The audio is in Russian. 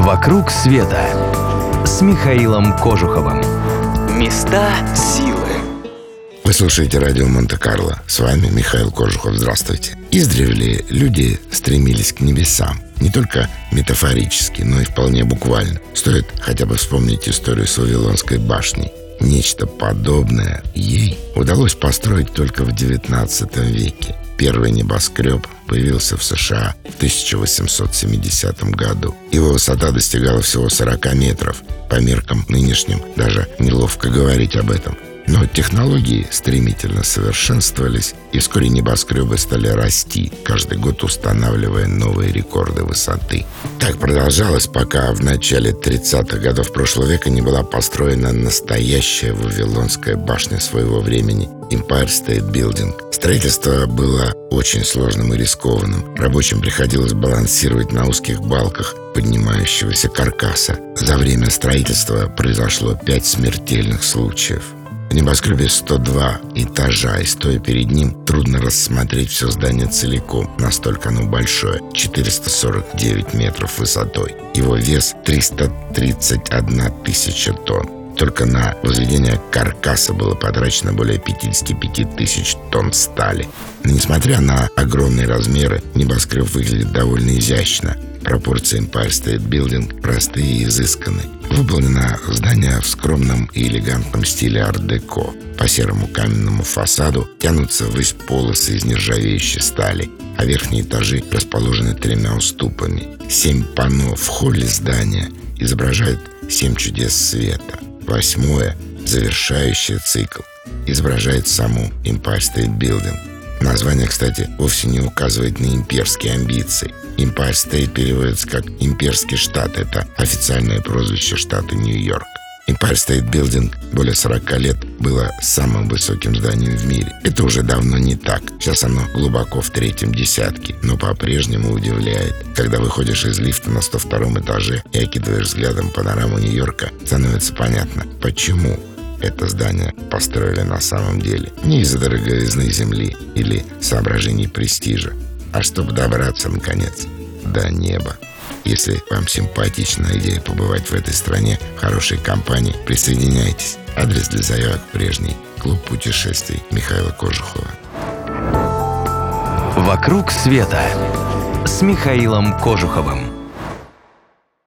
«Вокруг света» с Михаилом Кожуховым. Места силы. Вы слушаете радио Монте-Карло. С вами Михаил Кожухов. Здравствуйте. Издревле люди стремились к небесам. Не только метафорически, но и вполне буквально. Стоит хотя бы вспомнить историю с Вавилонской башней. Нечто подобное ей удалось построить только в XIX веке. Первый небоскреб появился в США в 1870 году. Его высота достигала всего 40 метров. По меркам нынешним даже неловко говорить об этом – но технологии стремительно совершенствовались, и вскоре небоскребы стали расти, каждый год устанавливая новые рекорды высоты. Так продолжалось, пока в начале 30-х годов прошлого века не была построена настоящая Вавилонская башня своего времени – Empire State Building. Строительство было очень сложным и рискованным. Рабочим приходилось балансировать на узких балках поднимающегося каркаса. За время строительства произошло пять смертельных случаев – небоскребе 102 этажа, и стоя перед ним, трудно рассмотреть все здание целиком. Настолько оно большое. 449 метров высотой. Его вес 331 тысяча тонн. Только на возведение каркаса было потрачено более 55 тысяч тонн стали. Но несмотря на огромные размеры, небоскреб выглядит довольно изящно. Пропорции Empire State Building простые и изысканные. Выполнено здание в скромном и элегантном стиле ар-деко. По серому каменному фасаду тянутся ввысь полосы из нержавеющей стали, а верхние этажи расположены тремя уступами. Семь панно в холле здания изображают семь чудес света. Восьмое, завершающее цикл, изображает саму Empire State Building. Название, кстати, вовсе не указывает на имперские амбиции. Empire State переводится как «имперский штат». Это официальное прозвище штата Нью-Йорк. Empire State Building более 40 лет было самым высоким зданием в мире. Это уже давно не так. Сейчас оно глубоко в третьем десятке, но по-прежнему удивляет. Когда выходишь из лифта на 102 этаже и окидываешь взглядом панораму Нью-Йорка, становится понятно, почему это здание построили на самом деле. Не из-за дороговизны земли или соображений престижа, а чтобы добраться, наконец, до неба. Если вам симпатична идея побывать в этой стране в хорошей компании, присоединяйтесь. Адрес для заявок прежний. Клуб путешествий Михаила Кожухова. «Вокруг света» с Михаилом Кожуховым.